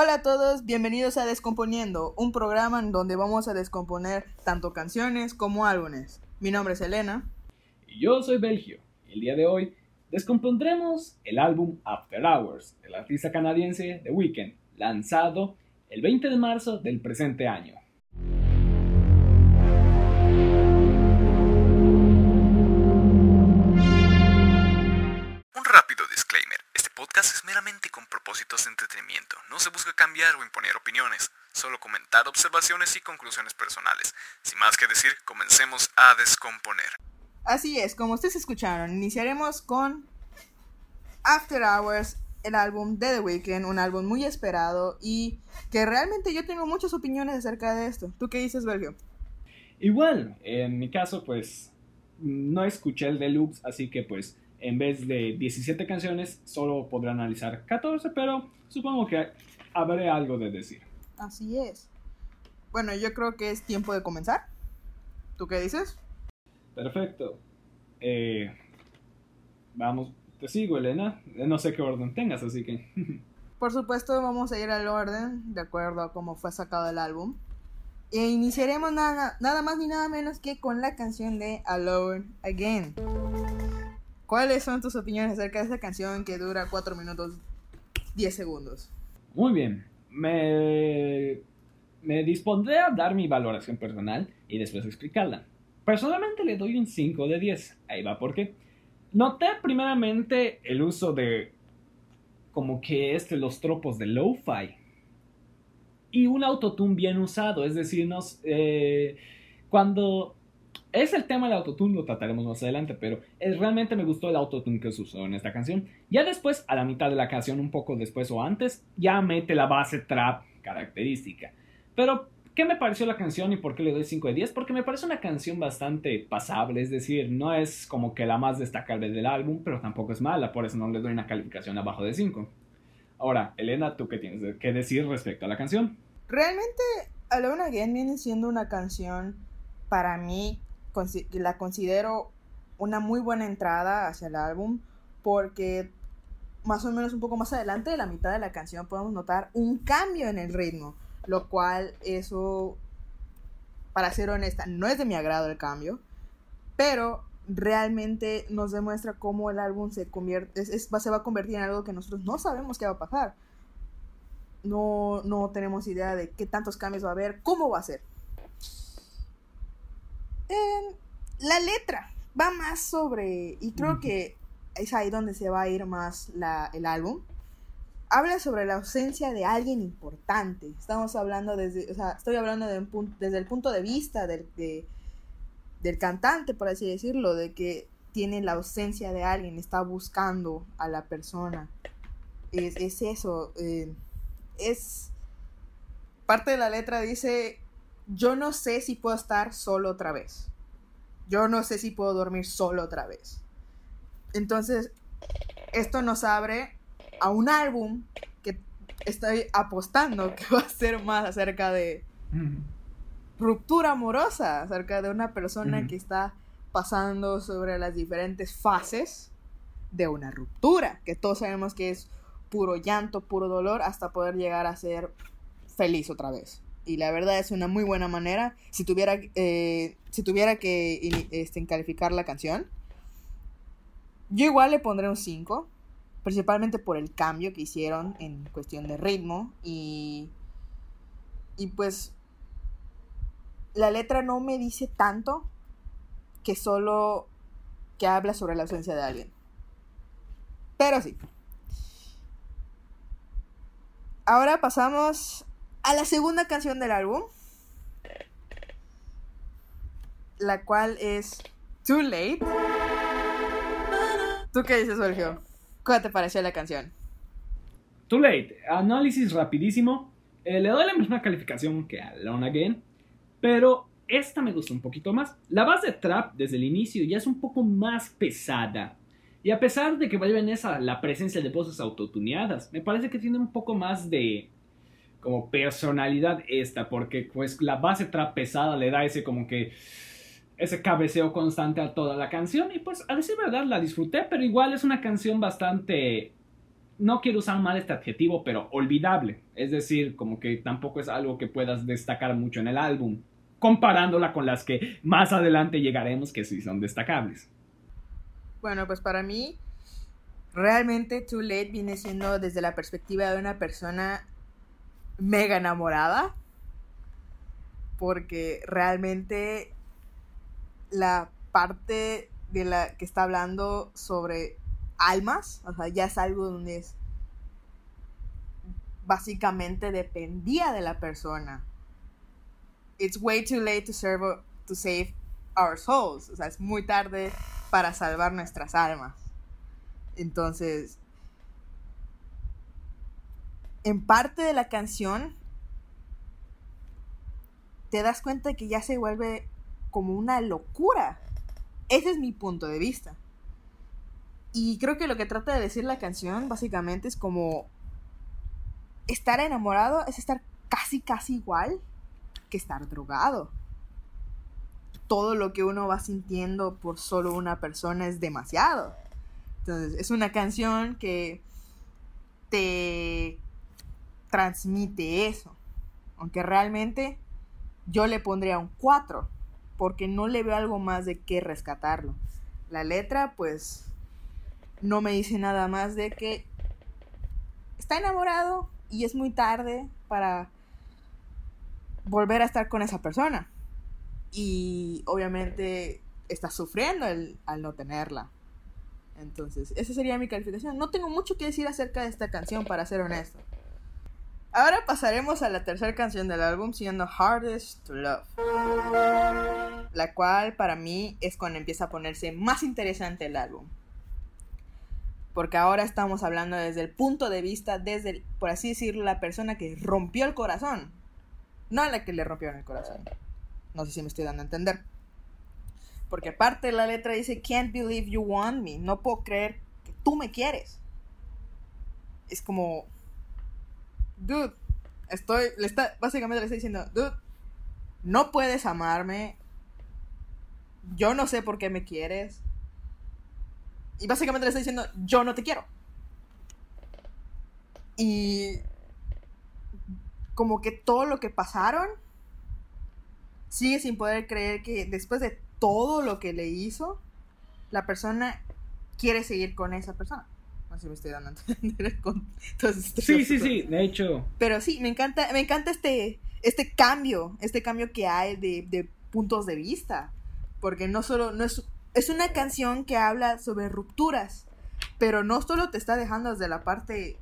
Hola a todos, bienvenidos a Descomponiendo, un programa en donde vamos a descomponer tanto canciones como álbumes. Mi nombre es Elena. Y yo soy Belgio. El día de hoy descompondremos el álbum After Hours del artista canadiense The Weeknd, lanzado el 20 de marzo del presente año. Podcast es meramente con propósitos de entretenimiento. No se busca cambiar o imponer opiniones, solo comentar observaciones y conclusiones personales. Sin más que decir, comencemos a descomponer. Así es, como ustedes escucharon, iniciaremos con After Hours, el álbum de The Weeknd, un álbum muy esperado y que realmente yo tengo muchas opiniones acerca de esto. ¿Tú qué dices, Belgio? Igual, en mi caso, pues no escuché el deluxe, así que pues en vez de 17 canciones, solo podré analizar 14, pero supongo que habré algo de decir. Así es. Bueno, yo creo que es tiempo de comenzar. ¿Tú qué dices? Perfecto. Eh, vamos, te sigo, Elena. No sé qué orden tengas, así que... Por supuesto, vamos a ir al orden, de acuerdo a cómo fue sacado el álbum. E iniciaremos nada, nada más ni nada menos que con la canción de Alone Again. ¿Cuáles son tus opiniones acerca de esta canción que dura 4 minutos 10 segundos? Muy bien. Me, me dispondré a dar mi valoración personal y después explicarla. Personalmente le doy un 5 de 10. Ahí va porque noté primeramente el uso de como que este los tropos de lo-fi y un autotune bien usado, es decir, nos, eh, cuando es el tema del autotune, lo trataremos más adelante, pero realmente me gustó el autotune que se usó en esta canción. Ya después, a la mitad de la canción, un poco después o antes, ya mete la base trap característica. Pero, ¿qué me pareció la canción y por qué le doy 5 de 10? Porque me parece una canción bastante pasable, es decir, no es como que la más destacable del álbum, pero tampoco es mala, por eso no le doy una calificación abajo de 5. Ahora, Elena, ¿tú qué tienes que decir respecto a la canción? Realmente, Alone Again viene siendo una canción, para mí, la considero una muy buena entrada hacia el álbum, porque más o menos un poco más adelante de la mitad de la canción podemos notar un cambio en el ritmo, lo cual eso, para ser honesta, no es de mi agrado el cambio, pero realmente nos demuestra cómo el álbum se convierte, se va a convertir en algo que nosotros no sabemos qué va a pasar. No, no tenemos idea de qué tantos cambios va a haber, cómo va a ser. La letra va más sobre, y creo que es ahí donde se va a ir más el álbum. Habla sobre la ausencia de alguien importante. Estamos hablando desde, o sea, estoy hablando desde el punto de vista del, del cantante, por así decirlo, de que tiene la ausencia de alguien, está buscando a la persona. Es, es eso. Eh, es. Parte de la letra dice: Yo no sé si puedo estar solo otra vez. Yo no sé si puedo dormir solo otra vez. Entonces, esto nos abre a un álbum que estoy apostando que va a ser más acerca de ruptura amorosa, acerca de una persona que está pasando sobre las diferentes fases de una ruptura, que todos sabemos que es puro llanto, puro dolor, hasta poder llegar a ser feliz otra vez. Y la verdad es una muy buena manera. Si tuviera, eh, si tuviera que este, calificar la canción, yo igual le pondré un 5, principalmente por el cambio que hicieron en cuestión de ritmo y, y pues la letra no me dice tanto que solo que habla sobre la ausencia de alguien. Pero sí. Ahora pasamos a la segunda canción del álbum. La cual es Too Late. ¿Tú qué dices, Sergio? ¿Cuál te pareció la canción? Too Late. Análisis rapidísimo. Eh, le doy la misma calificación que a Alone Again. Pero esta me gusta un poquito más. La base de trap desde el inicio ya es un poco más pesada. Y a pesar de que vuelven esa la presencia de voces autotuneadas, me parece que tiene un poco más de como personalidad esta, porque pues la base trap pesada le da ese como que ese cabeceo constante a toda la canción y pues a decir verdad la disfruté, pero igual es una canción bastante no quiero usar mal este adjetivo, pero olvidable. Es decir, como que tampoco es algo que puedas destacar mucho en el álbum, comparándola con las que más adelante llegaremos que sí son destacables. Bueno, pues para mí, realmente Too Late viene siendo desde la perspectiva de una persona mega enamorada, porque realmente la parte de la que está hablando sobre almas, o sea, ya es algo donde es básicamente dependía de la persona. It's way too late to, serve, to save our souls, o sea, es muy tarde para salvar nuestras almas. Entonces, en parte de la canción te das cuenta que ya se vuelve como una locura. Ese es mi punto de vista. Y creo que lo que trata de decir la canción básicamente es como estar enamorado es estar casi casi igual que estar drogado. Todo lo que uno va sintiendo por solo una persona es demasiado. Entonces, es una canción que te transmite eso. Aunque realmente yo le pondría un 4, porque no le veo algo más de qué rescatarlo. La letra, pues, no me dice nada más de que está enamorado y es muy tarde para volver a estar con esa persona. Y obviamente está sufriendo al no tenerla. Entonces, esa sería mi calificación. No tengo mucho que decir acerca de esta canción, para ser honesto. Ahora pasaremos a la tercera canción del álbum, siendo Hardest to Love. La cual para mí es cuando empieza a ponerse más interesante el álbum. Porque ahora estamos hablando desde el punto de vista, desde, por así decirlo, la persona que rompió el corazón. No la que le rompió el corazón. No sé si me estoy dando a entender. Porque aparte la letra dice, Can't believe you want me. No puedo creer que tú me quieres. Es como, dude, estoy, le está, básicamente le está diciendo, dude, no puedes amarme. Yo no sé por qué me quieres. Y básicamente le está diciendo, yo no te quiero. Y como que todo lo que pasaron, sigue sin poder creer que después de todo lo que le hizo, la persona quiere seguir con esa persona. No sé si me estoy dando a entender con Sí, sí, sí, de hecho. Pero sí, me encanta, me encanta este, este cambio, este cambio que hay de, de puntos de vista. Porque no solo, no es, es una canción que habla sobre rupturas, pero no solo te está dejando desde la parte,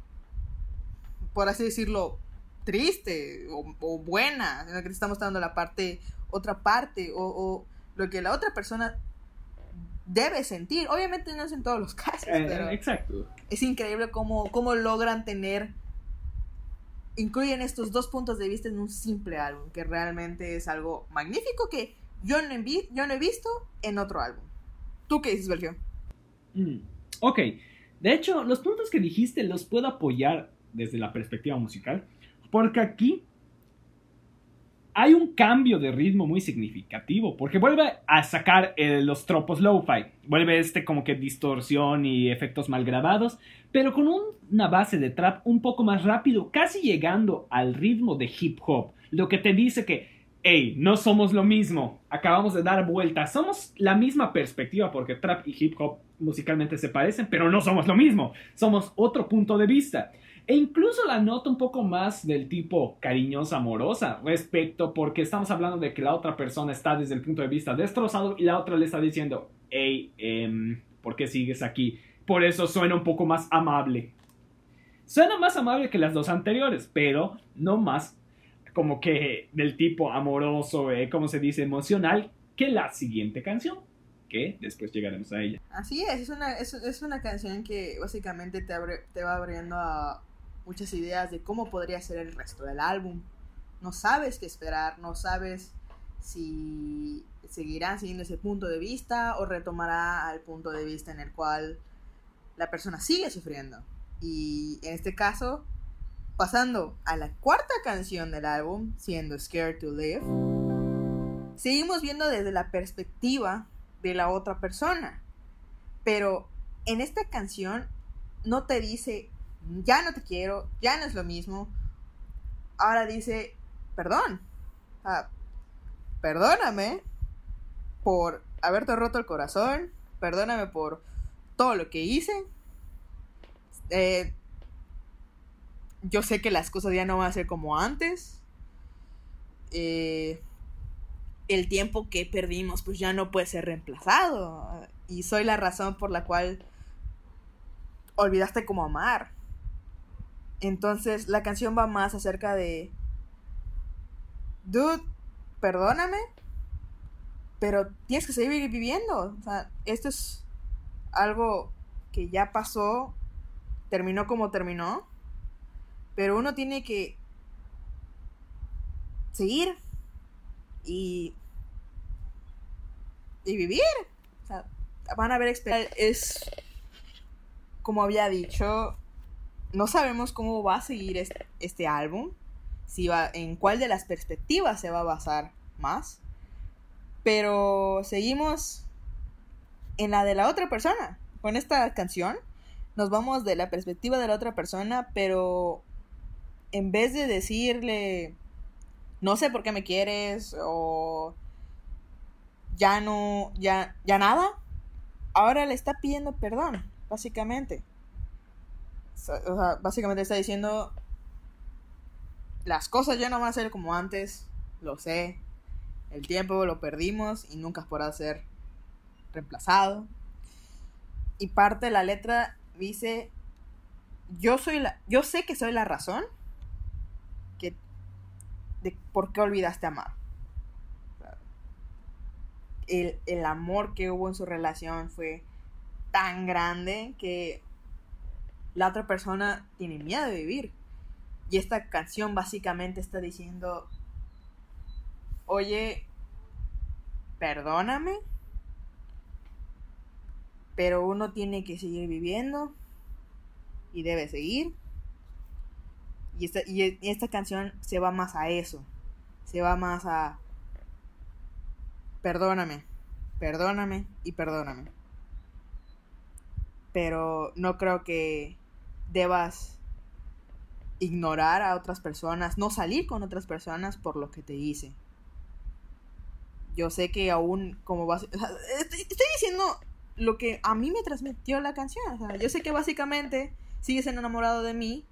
por así decirlo, triste o, o buena, sino que te está mostrando la parte, otra parte, o, o lo que la otra persona debe sentir. Obviamente no es en todos los casos, Eh, pero exacto. es increíble cómo, cómo logran tener, incluyen estos dos puntos de vista en un simple álbum, que realmente es algo magnífico que yo no he, yo no he visto en otro álbum. ¿Tú qué dices, Sergio? Mm, Ok, de hecho, los puntos que dijiste los puedo apoyar desde la perspectiva musical, porque aquí hay un cambio de ritmo muy significativo, porque vuelve a sacar eh, los tropos lo-fi, vuelve este como que distorsión y efectos mal grabados, pero con un- una base de trap un poco más rápido, casi llegando al ritmo de hip hop, lo que te dice que, hey, no somos lo mismo, acabamos de dar vuelta, somos la misma perspectiva, porque trap y hip hop musicalmente se parecen, pero no somos lo mismo, somos otro punto de vista. E incluso la nota un poco más del tipo cariñosa, amorosa, respecto porque estamos hablando de que la otra persona está desde el punto de vista destrozado y la otra le está diciendo, hey, em, ¿por qué sigues aquí? Por eso suena un poco más amable. Suena más amable que las dos anteriores, pero no más como que del tipo amoroso, eh, como se dice, emocional, que la siguiente canción, que después llegaremos a ella. Así es, es una, es, una canción que básicamente te, te va abriendo a muchas ideas de cómo podría ser el resto del álbum. No sabes qué esperar, no sabes si seguirán siguiendo ese punto de vista o retomará al punto de vista en el cual la persona sigue sufriendo. Y en este caso, pasando a la cuarta canción del álbum, siendo Scared to Live, seguimos viendo desde la perspectiva de la otra persona. Pero en esta canción no te dice ya no te quiero, ya no es lo mismo. Ahora dice, perdón. perdóname por haberte roto el corazón, perdóname por todo lo que hice. Eh, yo sé que las cosas ya no van a ser como antes. Eh, el tiempo que perdimos pues ya no puede ser reemplazado. Y soy la razón por la cual olvidaste cómo amar. Entonces la canción va más acerca de... Dude, perdóname, pero tienes que seguir viviendo. O sea, esto es algo que ya pasó, terminó como terminó, pero uno tiene que seguir y, y vivir. O sea, van a haber experiencias. Es, como había dicho, no sabemos cómo va a seguir este, álbum, si va, en cuál de las perspectivas se va a basar más, pero seguimos en la de la otra persona. Con esta canción nos vamos de la perspectiva de la otra persona, pero en vez de decirle, no sé por qué me quieres o ya no, ya, ya nada, ahora le está pidiendo perdón, básicamente. O sea, básicamente está diciendo, las cosas ya no van a ser como antes, lo sé, el tiempo lo perdimos y nunca podrá ser reemplazado. Y parte de la letra dice, yo soy la, yo sé que soy la razón que de por qué olvidaste amar. El, el amor que hubo en su relación fue tan grande que la otra persona tiene miedo de vivir. Y esta canción básicamente está diciendo, oye, perdóname, pero uno tiene que seguir viviendo y debe seguir. Y esta, y esta canción se va más a eso, se va más a perdóname, perdóname y perdóname. Pero no creo que debas ignorar a otras personas, no salir con otras personas por lo que te hice. Yo sé que aún como vas... estoy, diciendo lo que a mí me transmitió la canción. yo sé que básicamente sigues enamorado de mí,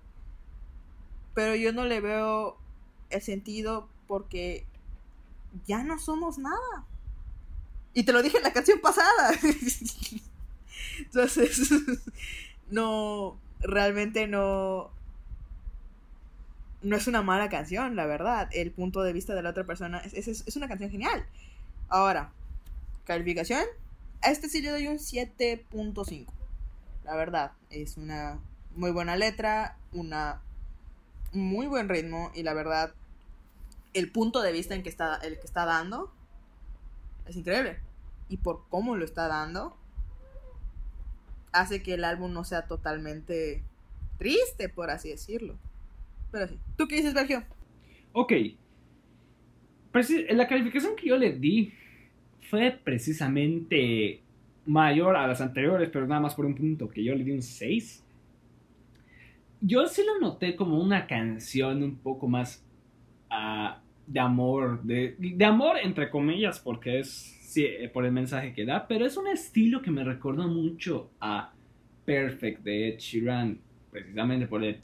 pero yo no le veo el sentido porque ya no somos nada. Y te lo dije en la canción pasada. Entonces, no, realmente no, no es una mala canción, la verdad. El punto de vista de la otra persona es, es, una canción genial. Ahora, calificación. A este sí le doy un 7.5. La verdad, es una muy buena letra, una muy buen ritmo y la verdad, el punto de vista en que está, el que está dando es increíble. Y por cómo lo está dando, hace que el álbum no sea totalmente triste, por así decirlo. Pero sí. ¿Tú qué dices, Sergio? Ok. la calificación que yo le di fue precisamente mayor a las anteriores, pero nada más por un punto, que yo le di un 6. Yo sí lo noté como una canción un poco más uh, de amor, de, de, amor entre comillas, porque es sí, por el mensaje que da, pero es un estilo que me recordó mucho a Perfect de Ed Sheeran, precisamente por el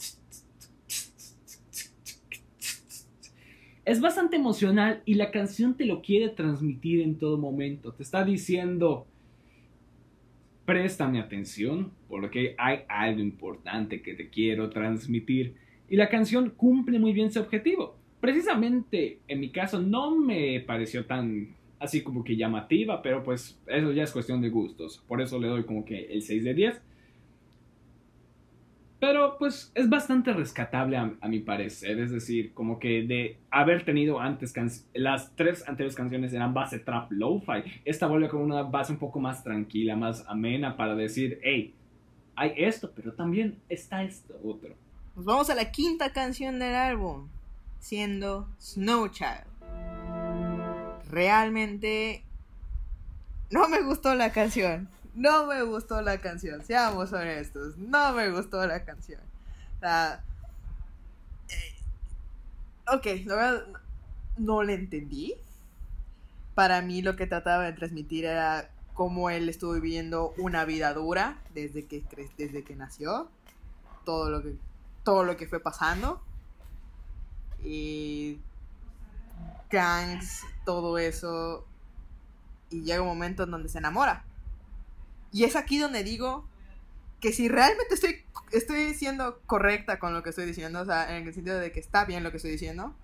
es bastante emocional y la canción te lo quiere transmitir en todo momento. Te está diciendo, préstame atención porque hay algo importante que te quiero transmitir. Y la canción cumple muy bien ese objetivo. Precisamente en mi caso no me pareció tan así como que llamativa, pero pues eso ya es cuestión de gustos. Por eso le doy como que el 6 de 10. Pero pues es bastante rescatable a, mi parecer, es decir, como que de haber tenido antes las tres anteriores canciones eran base trap lo-fi, esta vuelve con una base un poco más tranquila, más amena para decir, hey, hay esto, pero también está esto otro. Nos vamos a la quinta canción del álbum, siendo Snow Child. Realmente no me gustó la canción. No me gustó la canción, seamos honestos, no me gustó la canción. O sea, eh, ok, la no le entendí. Para mí lo que trataba de transmitir era cómo él estuvo viviendo una vida dura desde que, desde que nació. Todo lo que, todo lo que fue pasando. Y gangs, todo eso. Y llega un momento en donde se enamora. Y es aquí donde digo que si realmente estoy, estoy siendo correcta con lo que estoy diciendo, o sea, en el sentido de que está bien lo que estoy diciendo,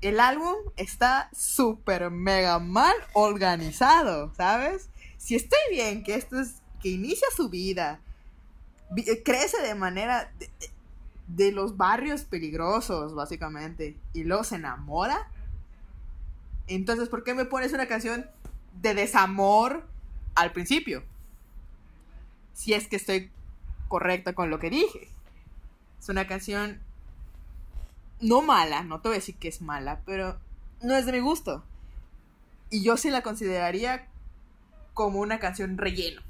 el álbum está súper mega mal organizado, ¿sabes? Si estoy bien, que esto es, que inicia su vida, vi- eh, crece de manera de, de los barrios peligrosos, básicamente, y luego se enamora, entonces, ¿por qué me pones una canción de desamor al principio? Si es que estoy correcta con lo que dije. Es una canción no mala, no te voy a decir que es mala, pero no es de mi gusto. Y yo sí la consideraría como una canción relleno.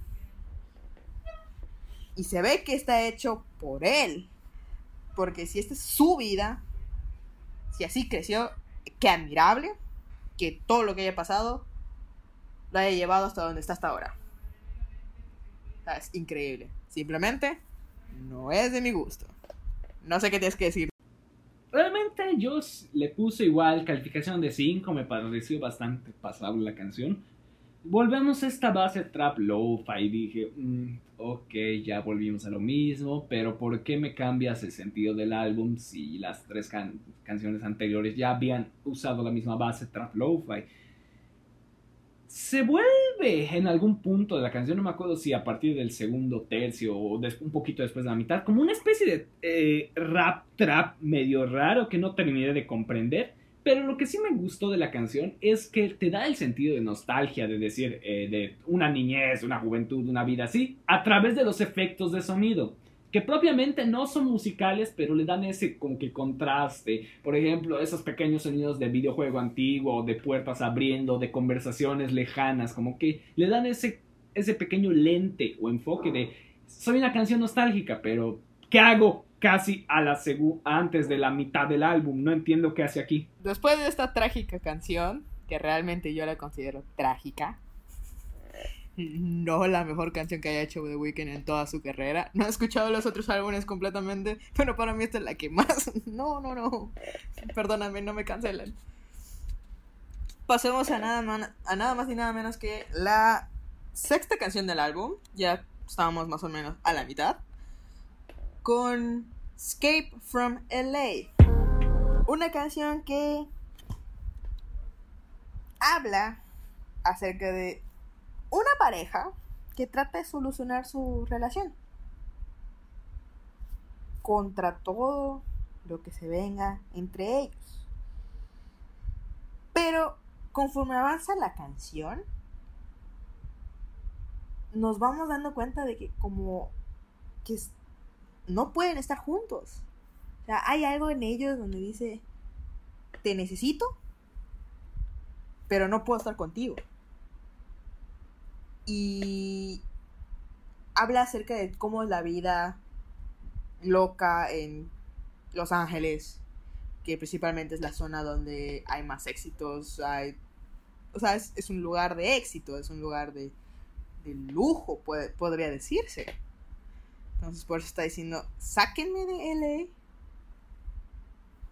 Y se ve que está hecho por él. Porque si esta es su vida, si así creció, qué admirable que todo lo que haya pasado lo haya llevado hasta donde está hasta ahora. Es increíble. Simplemente no es de mi gusto. No sé qué tienes que decir. Realmente yo le puse igual calificación de 5, me pareció bastante pasable la canción. Volvemos a esta base trap lo-fi dije, "Mm, ok, ya volvimos a lo mismo, pero ¿por qué me cambias el sentido del álbum si las tres can- canciones anteriores ya habían usado la misma base trap lo-fi? Se vuelve en algún punto de la canción, no me acuerdo si a partir del segundo tercio o un poquito después de la mitad, como una especie de eh, rap trap medio raro que no terminé de comprender. Pero lo que sí me gustó de la canción es que te da el sentido de nostalgia, de decir, eh, de una niñez, una juventud, una vida así, a través de los efectos de sonido, que propiamente no son musicales, pero le dan ese como que contraste. Por ejemplo, esos pequeños sonidos de videojuego antiguo, de puertas abriendo, de conversaciones lejanas, como que le dan ese, ese pequeño lente o enfoque de, soy una canción nostálgica, pero ¿qué hago? Casi a la segu- antes de la mitad del álbum, no entiendo qué hace aquí. Después de esta trágica canción, que realmente yo la considero trágica, no la mejor canción que haya hecho The Weeknd en toda su carrera. No he escuchado los otros álbumes completamente, pero para mí esta es la que más. No, no, no. Perdóname, no me cancelen. Pasemos a nada, a nada más y nada menos que la sexta canción del álbum. Ya estábamos más o menos a la mitad. Con Escape from LA. Una canción que habla acerca de una pareja que trata de solucionar su relación. Contra todo lo que se venga entre ellos. Pero conforme avanza la canción, nos vamos dando cuenta de que como que no pueden estar juntos. O sea, hay algo en ellos donde dice, te necesito, pero no puedo estar contigo. Y habla acerca de cómo es la vida loca en Los Ángeles, que principalmente es la zona donde hay más éxitos, hay, o sea, es, es un lugar de éxito, es un lugar de, de lujo, puede- podría decirse. Entonces por eso está diciendo, sáquenme de LA,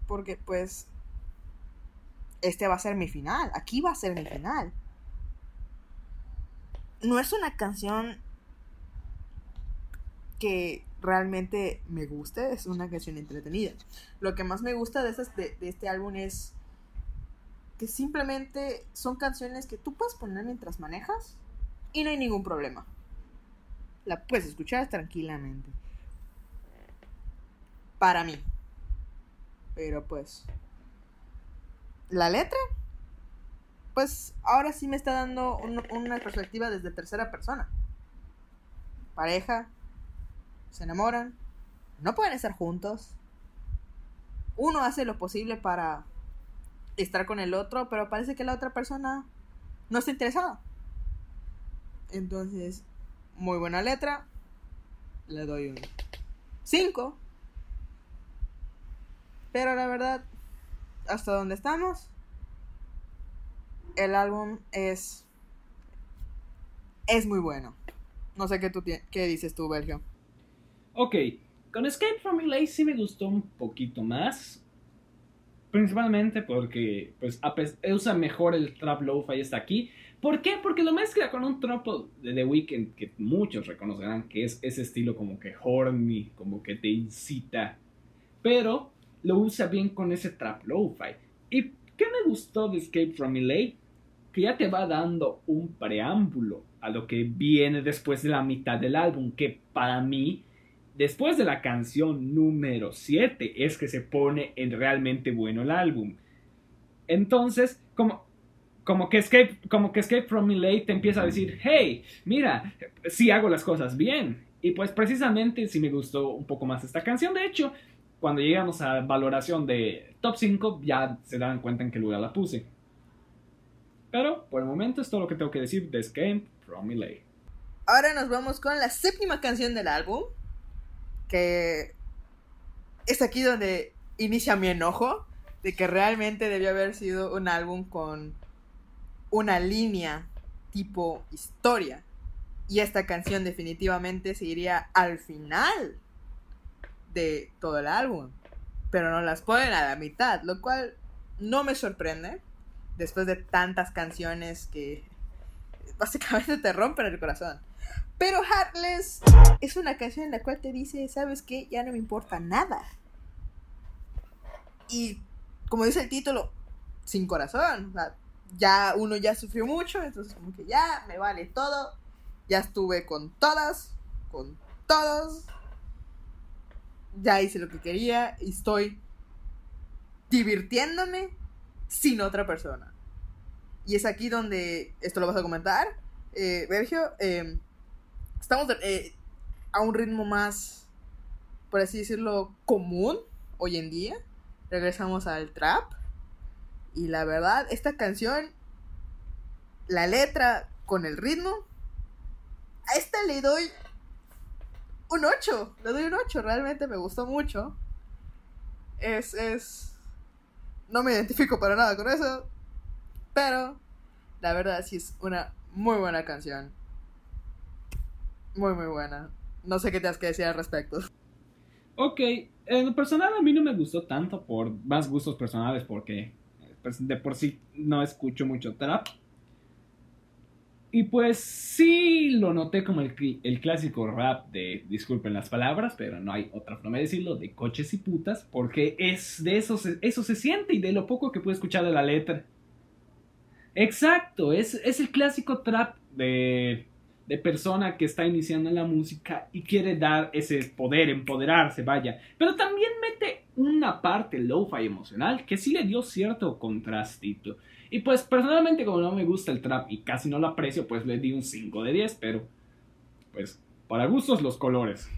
porque pues este va a ser mi final, aquí va a ser mi final. No es una canción que realmente me guste, es una canción entretenida. Lo que más me gusta de, esas- de, de este álbum es que simplemente son canciones que tú puedes poner mientras manejas y no hay ningún problema. La puedes escuchar tranquilamente. Para mí. Pero pues... La letra. Pues ahora sí me está dando un- una perspectiva desde tercera persona. Pareja. Se enamoran. No pueden estar juntos. Uno hace lo posible para estar con el otro, pero parece que la otra persona no está interesada. Entonces, muy buena letra. Le doy un 5. Pero la verdad, hasta donde estamos, el álbum es es muy bueno. No sé qué tú qué dices tú, Belgio. Ok, con Escape from LA sí me gustó un poquito más. Principalmente porque pues usa mejor el trap lo-fi hasta aquí. ¿Por qué? Porque lo mezcla con un tropo de The Weeknd que muchos reconocerán que es ese estilo como que horny, como que te incita. Pero lo usa bien con ese trap lo-fi. ¿Y qué me gustó de Escape from LA? Que ya te va dando un preámbulo a lo que viene después de la mitad del álbum, que para mí, después de la canción número 7, es que se pone en realmente bueno el álbum. Entonces, como, como, que Escape, como que Escape from LA te empieza a decir, hey, mira, sí hago las cosas bien. Y pues precisamente sí me gustó un poco más esta canción. De hecho, cuando llegamos a valoración de top 5, ya se dan cuenta en qué lugar la puse. Pero por el momento es todo lo que tengo que decir de Escape from LA. Ahora nos vamos con la séptima canción del álbum, que es aquí donde inicia mi enojo de que realmente debió haber sido un álbum con una línea tipo historia. Y esta canción definitivamente se iría al final de todo el álbum. Pero no las ponen a la mitad, lo cual no me sorprende. Después de tantas canciones que básicamente te rompen el corazón. Pero Heartless es una canción en la cual te dice, ¿sabes qué? Ya no me importa nada. Y como dice el título, sin corazón. Ya uno ya sufrió mucho, entonces como que ya me vale todo. Ya estuve con todas, con todos. Ya hice lo que quería y estoy divirtiéndome sin otra persona. Y es aquí donde, esto lo vas a comentar, eh, eh, estamos eh, a un ritmo más, por así decirlo, común hoy en día. Regresamos al trap. Y la verdad, esta canción, la letra con el ritmo, a esta le doy un 8. Le doy un 8, realmente me gustó mucho. Es, es... No me identifico para nada con eso. Pero la verdad sí es una muy buena canción. Muy, muy buena. No sé qué te has que decir al respecto. Ok, en lo personal a mí no me gustó tanto por más gustos personales porque de por sí no escucho mucho trap. Y pues sí lo noté como el, el, clásico rap de, disculpen las palabras, pero no hay otra forma de decirlo, de coches y putas, porque es de eso, eso se siente y de lo poco que pude escuchar de la letra. Exacto, es, es el clásico trap de, de persona que está iniciando la música y quiere dar ese poder, empoderarse, vaya. Pero también mete una parte lo-fi emocional que sí le dio cierto contrastito. Y pues personalmente como no me gusta el trap y casi no lo aprecio, pues le di un 5 de 10, pero pues para gustos los colores.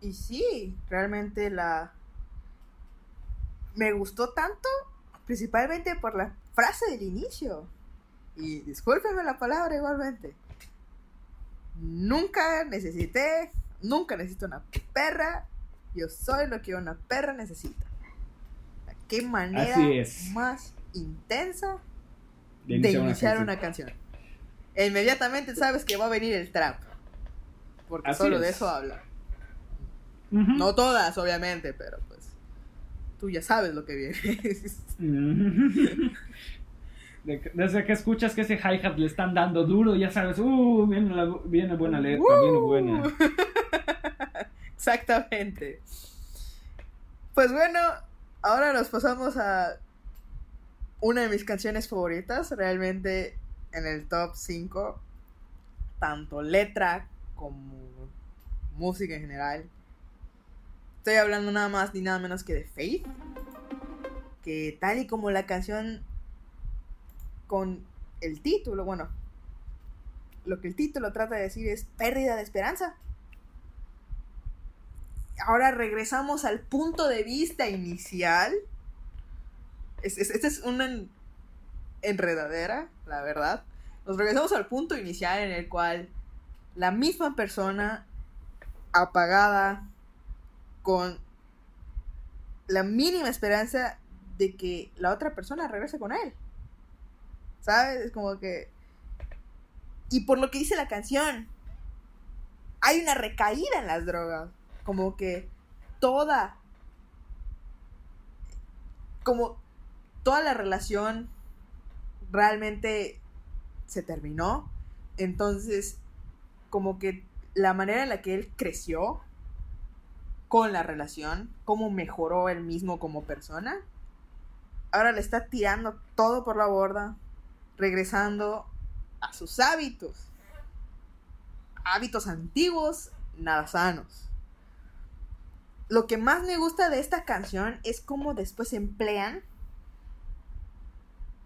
Y sí, realmente la... Me gustó tanto, principalmente por la frase del inicio. Y discúlpeme la palabra igualmente. Nunca necesité, nunca necesito una perra. Yo soy lo que una perra necesita. ¿Qué manera más intensa de iniciar, una, canción. inmediatamente sabes que va a venir el trap. Porque solo de eso habla. No todas, obviamente, pero pues tú ya sabes lo que viene. Desde que escuchas que ese hi-hat le están dando duro, ya sabes, uh, viene, la, viene buena letra, viene buena. Exactamente. Pues bueno, ahora nos pasamos a una de mis canciones favoritas, realmente en el top 5, tanto letra como música en general. Estoy hablando nada más ni nada menos que de Faith, que tal y como la canción con el título, bueno, lo que el título trata de decir es pérdida de esperanza. Ahora regresamos al punto de vista inicial. Esta es, una enredadera, la verdad. Nos regresamos al punto inicial en el cual la misma persona apagada con la mínima esperanza de que la otra persona regrese con él. ¿Sabes? Es como que... Y por lo que dice la canción, hay una recaída en las drogas. Como que toda... Como toda la relación realmente se terminó. Entonces, como que la manera en la que él creció con la relación, cómo mejoró él mismo como persona, ahora le está tirando todo por la borda, regresando a sus hábitos. Hábitos antiguos, nada sanos. Lo que más me gusta de esta canción es cómo después emplean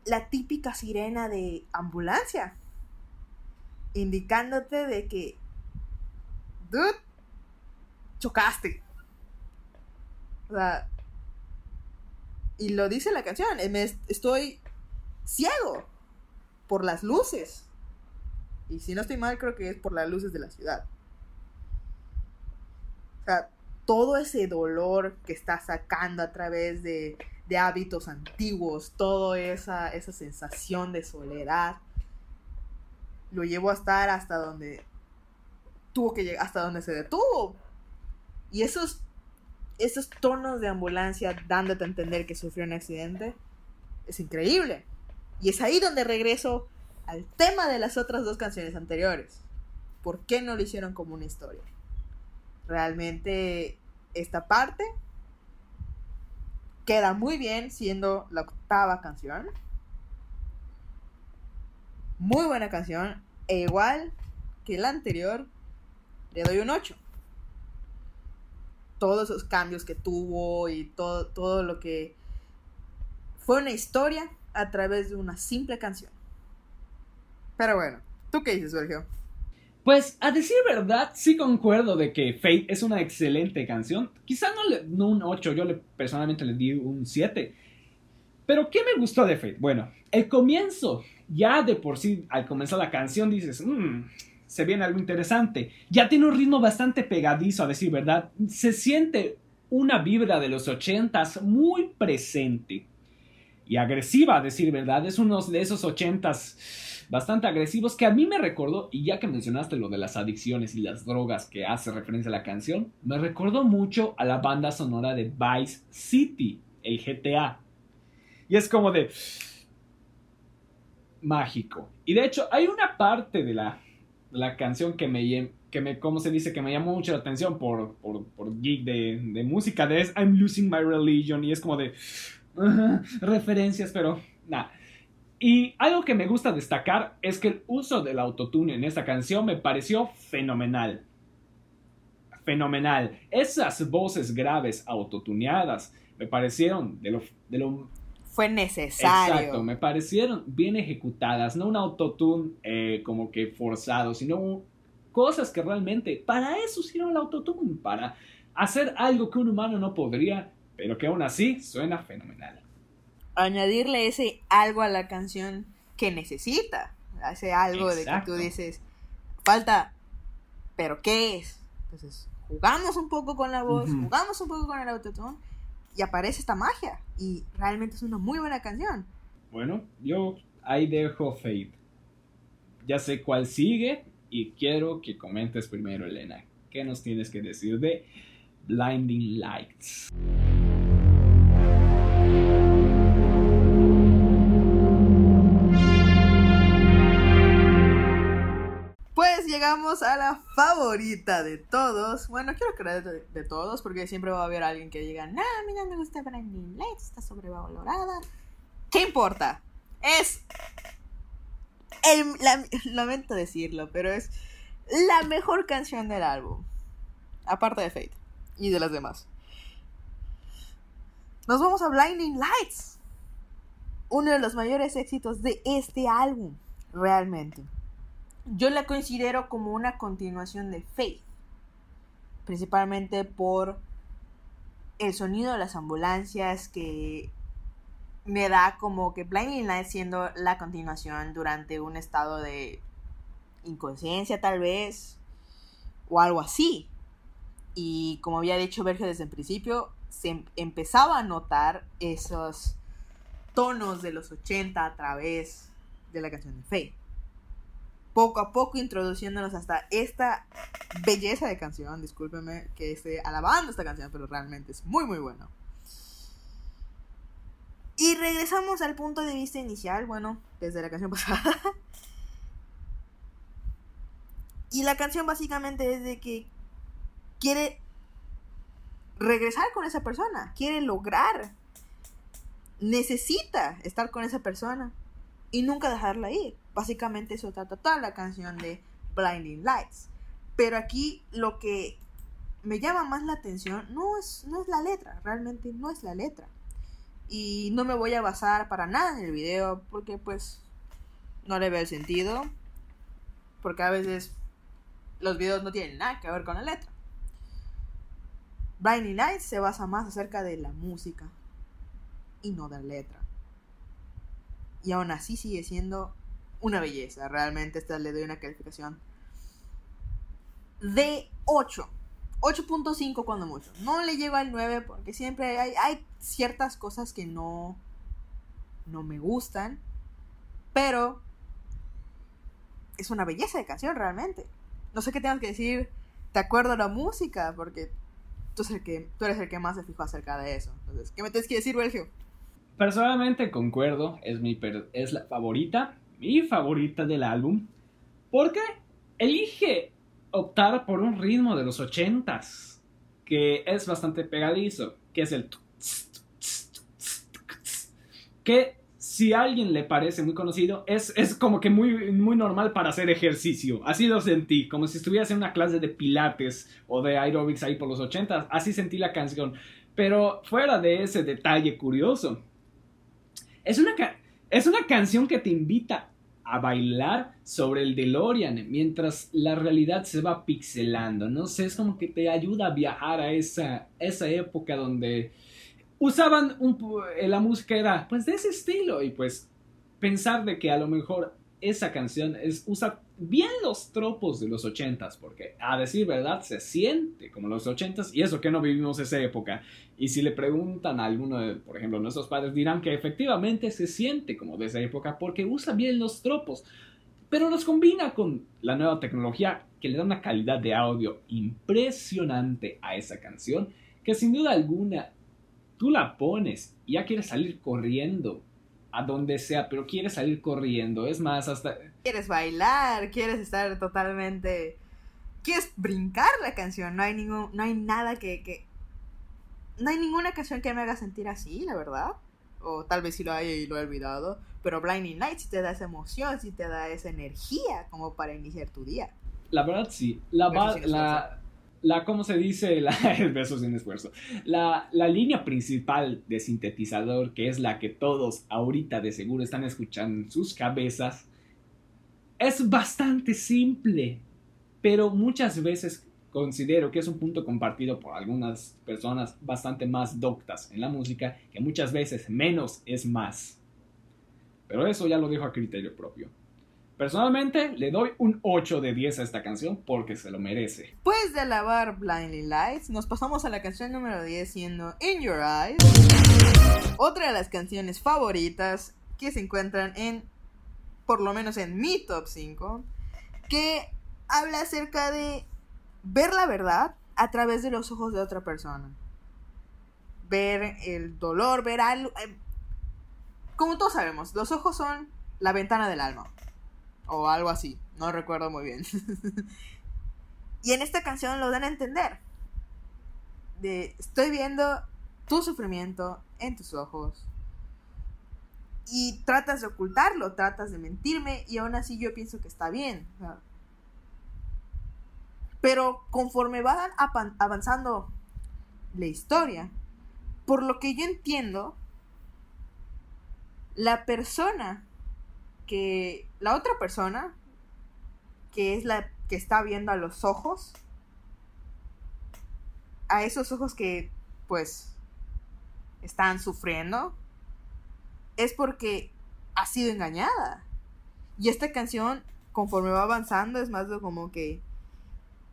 la típica sirena de ambulancia, indicándote de que, dude, chocaste. O sea, y lo dice la canción, estoy ciego por las luces. Y si no estoy mal, creo que es por las luces de la ciudad. O sea, todo ese dolor que está sacando a través de, de hábitos antiguos, toda esa, esa sensación de soledad, lo llevó a estar hasta donde tuvo que llegar, hasta donde se detuvo. Y esos, esos tonos de ambulancia dándote a entender que sufrió un accidente, es increíble. Y es ahí donde regreso al tema de las otras dos canciones anteriores. ¿Por qué no lo hicieron como una historia? Realmente esta parte queda muy bien siendo la octava canción. Muy buena canción. E igual que la anterior, le doy un 8. Todos esos cambios que tuvo y todo, todo lo que fue una historia a través de una simple canción. Pero bueno, ¿tú qué dices, Sergio? Pues a decir verdad, sí concuerdo de que Fate es una excelente canción. Quizá no, le, no un 8, yo le, personalmente le di un 7. Pero ¿qué me gustó de Fate? Bueno, el comienzo, ya de por sí, al comenzar la canción dices, mmm, se viene algo interesante. Ya tiene un ritmo bastante pegadizo, a decir verdad. Se siente una vibra de los 80s muy presente y agresiva, a decir verdad. Es uno de esos 80s bastante agresivos que a mí me recordó, y ya que mencionaste lo de las adicciones y las drogas que hace referencia a la canción, me recordó mucho a la banda sonora de Vice City, el GTA. Y es como de... mágico. Y de hecho hay una parte de la, la canción que me, que me, ¿cómo se dice? Que me llamó mucho la atención por, por, por geek de, de música, de I'm Losing My Religion, y es como de... referencias, pero nada. Y algo que me gusta destacar es que el uso del autotune en esta canción me pareció fenomenal. Fenomenal. Esas voces graves autotuneadas me parecieron de lo, de lo fue necesario. Exacto, me parecieron bien ejecutadas, no un autotune eh, como que forzado, sino cosas que realmente para eso sirve el autotune, para hacer algo que un humano no podría, pero que aún así suena fenomenal añadirle ese algo a la canción que necesita. Ese algo de que tú dices, falta, pero ¿qué es? Entonces, jugamos un poco con la voz, jugamos un poco con el autotune y aparece esta magia. Y realmente es una muy buena canción. Bueno, yo ahí dejo Fate. Ya sé cuál sigue y quiero que comentes primero, Elena. ¿Qué nos tienes que decir de Blinding Lights? Llegamos a la favorita de todos. Bueno, quiero creer de, todos, porque siempre va a haber alguien que diga, no, a mí no me gusta Branding Lights, está sobrevalorada. ¿Qué importa? Es. El, lamento decirlo, pero es la mejor canción del álbum. Aparte de Fate y de las demás. Nos vamos a Blinding Lights. Uno de los mayores éxitos de este álbum, realmente yo la considero como una continuación de Faith. Principalmente por el sonido de las ambulancias que me da como que Blinding Lights siendo la continuación durante un estado de inconsciencia tal vez o algo así. Y como había dicho Berge desde el principio, se em- empezaba a notar esos tonos de los 80 a través de la canción de Faye. Poco a poco introduciéndonos hasta esta belleza de canción. Discúlpeme que esté alabando esta canción, pero realmente es muy, muy bueno. Y regresamos al punto de vista inicial, bueno, desde la canción pasada. Y la canción básicamente es de que quiere regresar con esa persona, quiere lograr, necesita estar con esa persona y nunca dejarla ir. Básicamente eso trata toda la canción de Blinding Lights. Pero aquí lo que me llama más la atención no es, no es la letra, realmente no es la letra. Y no me voy a basar para nada en el video porque pues no le veo el sentido. Porque a veces los videos no tienen nada que ver con la letra. Blinding Lights se basa más acerca de la música y no de la letra. Y aún así sigue siendo una belleza. Realmente esta le doy una calificación de 8. 8.5 cuando mucho. No le llego al 9 porque siempre hay, ciertas cosas que no, no me gustan. Pero es una belleza de canción realmente. No sé qué tengas que decir de acuerdo a la música, porque tú, eres el que, tú eres el que más se fijó acerca de eso. Entonces, ¿qué me tienes que decir, Belgio? Personalmente concuerdo, es, mi per- es la favorita, mi favorita del álbum, porque elige optar por un ritmo de los ochentas, que es bastante pegadizo, que es el... que si a alguien le parece muy conocido, es, es como que muy, muy normal para hacer ejercicio. Así lo sentí, como si estuvieras en una clase de pilates o de aerobics ahí por los ochentas, así sentí la canción. Pero fuera de ese detalle curioso, es una, es una canción que te invita a bailar sobre el DeLorean mientras la realidad se va pixelando. No sé, es como que te ayuda a viajar a esa, esa época donde usaban un, eh, la música era pues de ese estilo y pues pensar de que a lo mejor esa canción es, usa bien los tropos de los ochentas porque a decir verdad se siente como los ochentas y eso que no vivimos esa época. Y si le preguntan a alguno de, por ejemplo, nuestros padres dirán que efectivamente se siente como de esa época porque usa bien los tropos, pero los combina con la nueva tecnología que le da una calidad de audio impresionante a esa canción que sin duda alguna tú la pones y ya quieres salir corriendo a donde sea, pero quieres salir corriendo. Es más, hasta Quieres bailar, quieres estar totalmente... Quieres brincar la canción, no hay, ningún, no hay nada que, que... No hay ninguna canción que me haga sentir así, la verdad. O tal vez sí lo haya y lo he olvidado. Pero Blinding Lights sí te da esa emoción, sí te da esa energía como para iniciar tu día. La verdad sí. La, la, la ¿cómo se dice? El beso sin esfuerzo. La, la línea principal de sintetizador, que es la que todos ahorita de seguro están escuchando en sus cabezas, es bastante simple. Pero muchas veces considero que es un punto compartido por algunas personas bastante más doctas en la música, que muchas veces menos es más. Pero eso ya lo dejo a criterio propio. Personalmente le doy un 8 de 10 a esta canción porque se lo merece. Después de alabar Blinding Lights, nos pasamos a la canción número 10 siendo In Your Eyes. Otra de las canciones favoritas que se encuentran en, por lo menos en mi top 5, que habla acerca de ver la verdad a través de los ojos de otra persona. Ver el dolor, ver algo... eh, Como todos sabemos, los ojos son la ventana del alma. O algo así, no recuerdo muy bien. Y en esta canción lo dan a entender. De estoy viendo tu sufrimiento en tus ojos. Y tratas de ocultarlo, tratas de mentirme y aún así yo pienso que está bien. Pero conforme va apan- avanzando la historia, por lo que yo entiendo, la persona que la otra persona que es la que está viendo a los ojos a esos ojos que pues están sufriendo es porque ha sido engañada y esta canción conforme va avanzando es más de como que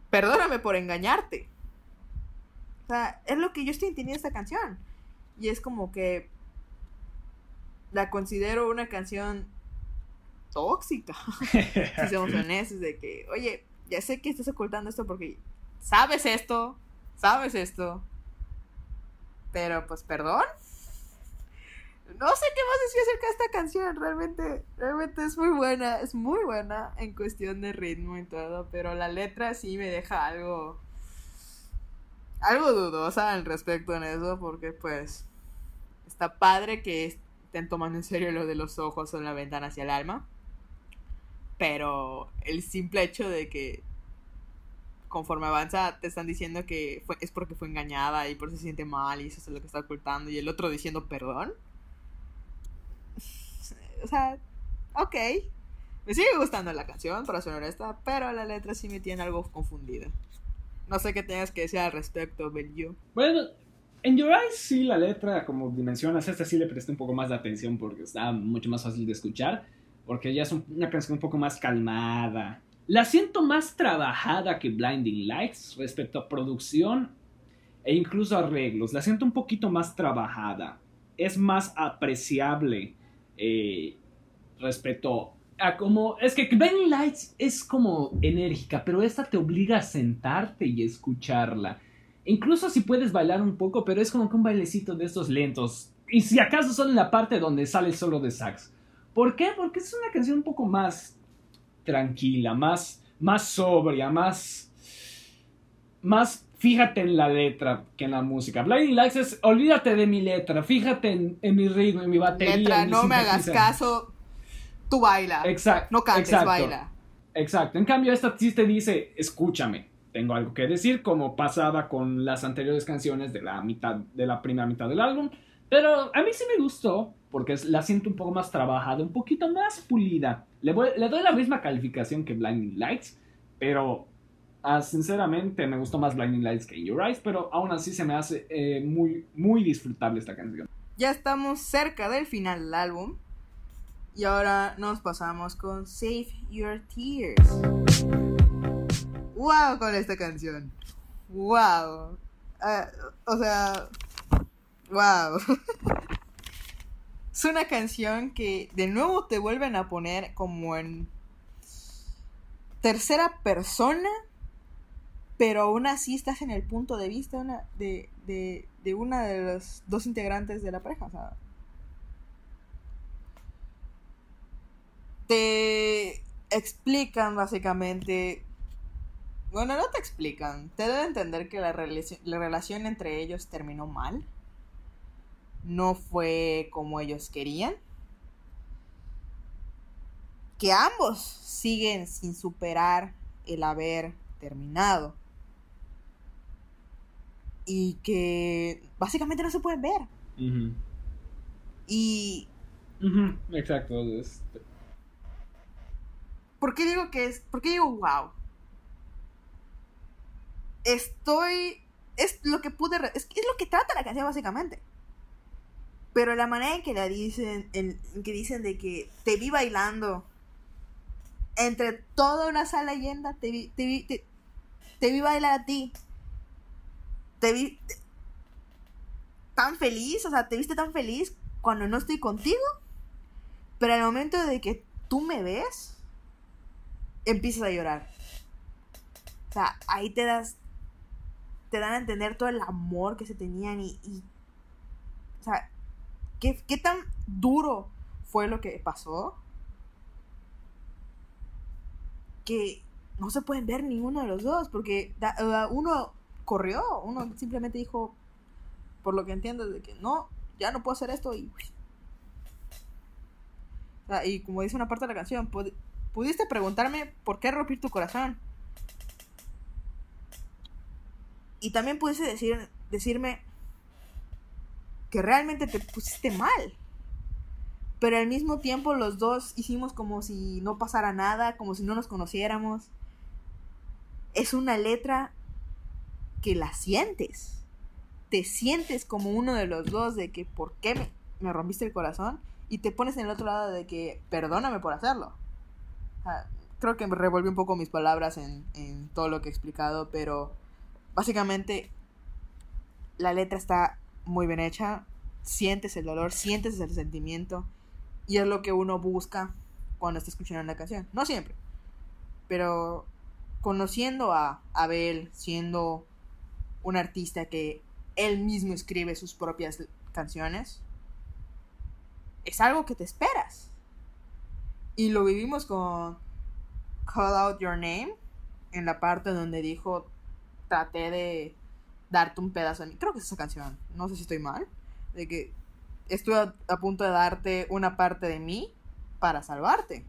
perdóname por engañarte sea, es lo que yo estoy entendiendo esta canción. Y es como que la considero una canción tóxica. si somos honestos, de que, oye, ya sé que estás ocultando esto porque sabes esto, sabes esto. Pero pues perdón. No sé qué más decir acerca de esta canción. Realmente, realmente es muy buena. Es muy buena en cuestión de ritmo y todo. Pero la letra sí me deja algo. Algo dudosa al respecto en eso. Porque pues. Está padre que estén tomando en serio lo de los ojos o la ventana hacia el alma. Pero el simple hecho de que conforme avanza te están diciendo que fue, es porque fue engañada y por eso se siente mal y eso es lo que está ocultando y el otro diciendo perdón. O sea, ok. Me sigue gustando la canción, para ser honesta, pero la letra sí me tiene algo confundida. No sé qué tengas que decir al respecto, Belio. Bueno, en Your Eyes sí la letra, como mencionas, esta sí le presté un poco más de atención porque está mucho más fácil de escuchar, porque ya es una canción un poco más calmada. La siento más trabajada que Blinding Lights respecto a producción e incluso arreglos. La siento un poquito más trabajada. Es más apreciable eh, respecto a como... Es que Blinding Lights es como enérgica, pero esta te obliga a sentarte y escucharla. Incluso si puedes bailar un poco, pero es como que un bailecito de estos lentos. Y si acaso solo en la parte donde sale solo de sax. ¿Por qué? Porque es una canción un poco más tranquila, más, más sobria, más... Más fíjate en la letra que en la música. Blinding Lights es, olvídate de mi letra, fíjate en, mi ritmo, en mi batería. Letra, no me hagas caso, tú baila. Exacto. No cantes, baila. Exacto. En cambio, esta sí te dice, escúchame, tengo algo que decir, como pasaba con las anteriores canciones de la mitad, de la primera mitad del álbum. Pero a mí sí me gustó, porque la siento un poco más trabajada, un poquito más pulida. Le, doy la misma calificación que Blinding Lights, pero ah, sinceramente me gustó más Blinding Lights que Your Eyes, pero aún así se me hace eh, muy, muy disfrutable esta canción. Ya estamos cerca del final del álbum. Y ahora nos pasamos con Save Your Tears. ¡Wow! con esta canción. ¡Wow! Ah, o sea, ¡wow! es una canción que de nuevo te vuelven a poner como en tercera persona, pero aún así estás en el punto de vista una, de, de, de una de los dos integrantes de la pareja. te explican básicamente bueno, no te explican. Te deben entender que la, la, relación entre ellos terminó mal. No fue como ellos querían. Que ambos siguen sin superar el haber terminado. Y que básicamente no se pueden ver. Y... Exacto. ¿Por qué digo que es... ¿Por qué digo wow? Estoy... Es lo que pude... Es, es lo que trata la canción básicamente. Pero la manera en que la dicen, en, que dicen de que te vi bailando entre toda una sala llena, te vi, te vi, te, vi bailar a ti. Te vi tan feliz, o sea, te viste tan feliz cuando no estoy contigo. Pero al momento de que tú me ves, empiezas a llorar. O sea, ahí te das, te dan a entender todo el amor que se tenían y o sea, ¿Qué, tan duro fue lo que pasó? Que no se pueden ver ninguno de los dos, porque uno corrió, uno simplemente dijo, por lo que entiendo, de que no, ya no puedo hacer esto y... y como dice una parte de la canción, pudiste preguntarme por qué romper tu corazón. Y también pudiste decir, decirme, que realmente te pusiste mal. Pero al mismo tiempo los dos hicimos como si no pasara nada, como si no nos conociéramos. Es una letra que la sientes. Te sientes como uno de los dos de que por qué me, rompiste el corazón y te pones en el otro lado de que perdóname por hacerlo. creo que me revolví un poco mis palabras en, en todo lo que he explicado, pero básicamente la letra está muy bien hecha, sientes el dolor, sientes el sentimiento, y es lo que uno busca cuando está escuchando la canción. No siempre, pero conociendo a Abel, siendo un artista que él mismo escribe sus propias canciones, es algo que te esperas. Y lo vivimos con Call Out Your Name, en la parte donde dijo, traté de darte un pedazo de mí. Creo que es esa canción, no sé si estoy mal, de que estuve a, punto de darte una parte de mí para salvarte.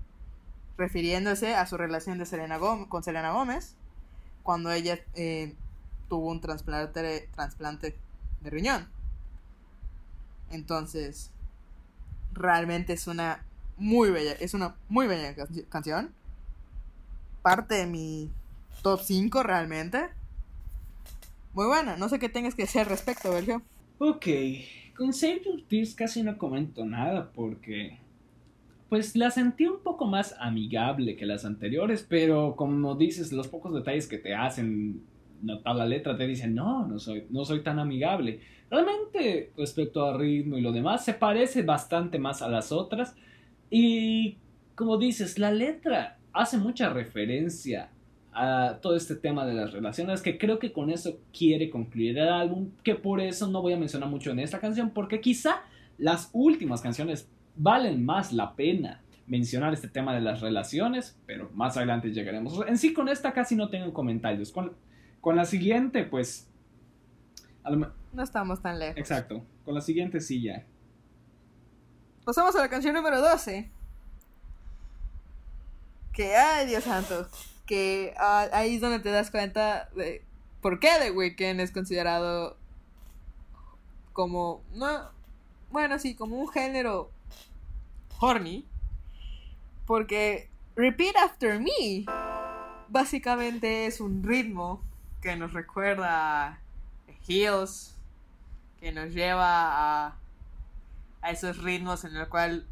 Refiriéndose a su relación de Selena Gómez, con Selena Gómez, cuando ella eh, tuvo un trasplante, de riñón. Entonces, realmente es una muy bella, es una muy bella canci- canción. Parte de mi top 5 realmente. Muy buena, no sé qué tengas que decir al respecto, Sergio. Ok, con Save Your Tears casi no comento nada porque pues la sentí un poco más amigable que las anteriores, pero como dices, los pocos detalles que te hacen notar la letra te dicen, no, no soy, no soy tan amigable. Realmente, respecto al ritmo y lo demás, se parece bastante más a las otras. Y como dices, la letra hace mucha referencia a todo este tema de las relaciones, que creo que con eso quiere concluir el álbum, que por eso no voy a mencionar mucho en esta canción, porque quizá las últimas canciones valen más la pena mencionar este tema de las relaciones, pero más adelante llegaremos. En sí, con esta casi no tengo comentarios. Con, con la siguiente, pues... lo No estamos tan lejos. exacto, con la siguiente sí ya. Pasamos a la canción número 12. Que, ay, Dios santo. Que ah, ahí es donde te das cuenta de por qué The Weeknd es considerado como. No, bueno, sí, como un género horny. Porque Repeat After Me básicamente es un ritmo que nos recuerda a Heels, que nos lleva a a esos ritmos en el cual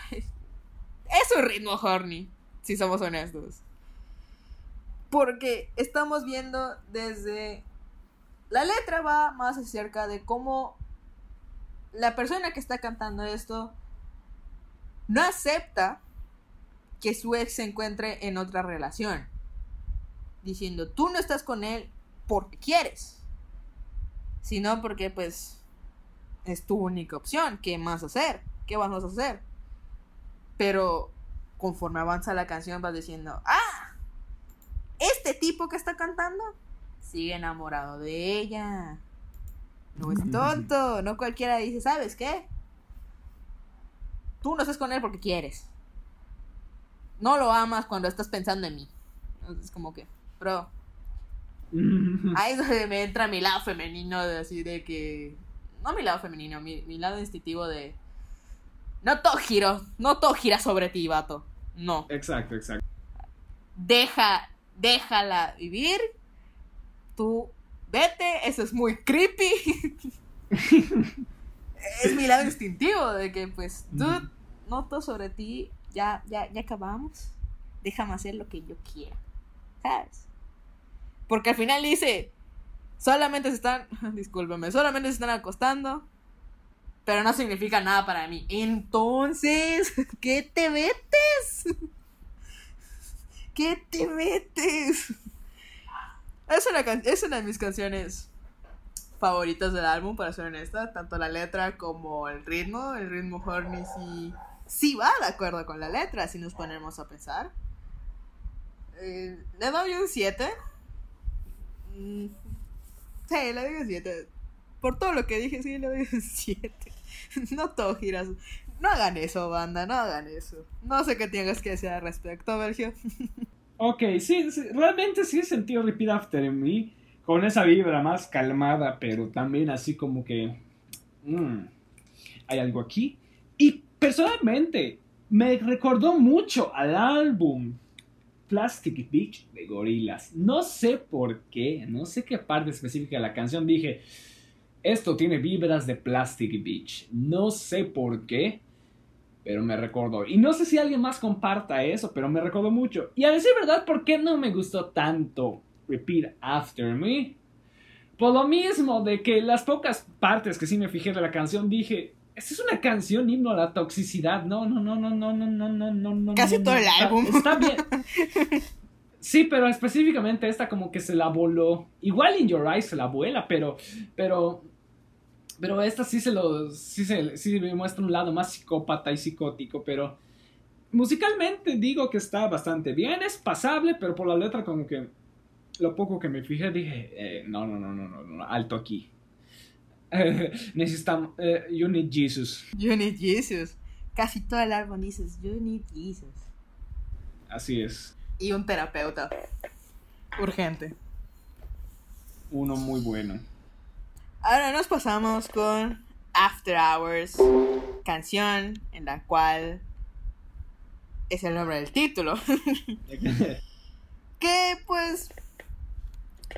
es un ritmo horny, si somos honestos. Porque estamos viendo desde la letra va más acerca de cómo la persona que está cantando esto no acepta que su ex se encuentre en otra relación. Diciendo, tú no estás con él porque quieres, sino porque pues es tu única opción. ¿Qué más hacer? ¿Qué vamos a hacer? Pero conforme avanza la canción vas diciendo, ah, este tipo que está cantando sigue enamorado de ella. No es tonto, no cualquiera dice, ¿sabes qué? Tú no estás con él porque quieres. No lo amas cuando estás pensando en mí. Es como que, bro, ahí es donde me entra mi lado femenino de así de que no mi lado femenino mi, mi lado instintivo de no todo giro no todo gira sobre ti vato no Exacto, exacto. deja déjala vivir. Tú vete eso es muy creepy. Es mi lado instintivo de que pues dude no todo sobre ti ya ya ya acabamos. Déjame hacer lo que yo quiera sabes porque al final dice solamente se están discúlpame solamente se están acostando pero no significa nada para mí. Entonces qué te metes qué te metes es una, es una de mis canciones favoritas del álbum, para ser honesta. Tanto la letra como el ritmo. El ritmo horny sí, sí va de acuerdo con la letra, si nos ponemos a pensar. Eh, le doy un 7. Mm, sí, le doy un 7. Por todo lo que dije, sí, le doy un 7. no todo giras. No hagan eso, banda, no hagan eso. No sé qué tengas que decir al respecto, Sergio. Ok, sí, sí, realmente sí he sentido Repeat After Me con esa vibra más calmada, pero también así como que mm, hay algo aquí. Y personalmente me recordó mucho al álbum Plastic Beach de Gorillaz. No sé por qué, no sé qué parte específica de la canción dije, esto tiene vibras de Plastic Beach. No sé por qué, pero me recordó. Y no sé si alguien más comparta eso, pero me recordó mucho. Y a decir verdad, ¿por qué no me gustó tanto Repeat After Me? por lo mismo de que las pocas partes que sí me fijé de la canción dije, esta es una canción himno a la toxicidad. No, no, no, no, no, no, no, no, no, no. Casi no, todo el está- álbum. Está bien. Sí, pero específicamente esta como que se la voló. Igual In Your Eyes se la vuela, pero, pero, pero esta sí se lo, sí se, sí me muestra un lado más psicópata y psicótico, pero musicalmente digo que está bastante bien, es pasable, pero por la letra como que lo poco que me fijé dije, eh, no, no, no, no, no, no, alto aquí. necesitamos, eh, you need Jesus. You need Jesus. Casi todo el álbum dices, You need Jesus. Así es, Y un terapeuta. Urgente. uno muy bueno. Ahora nos pasamos con After Hours, canción en la cual es el nombre del título. que pues,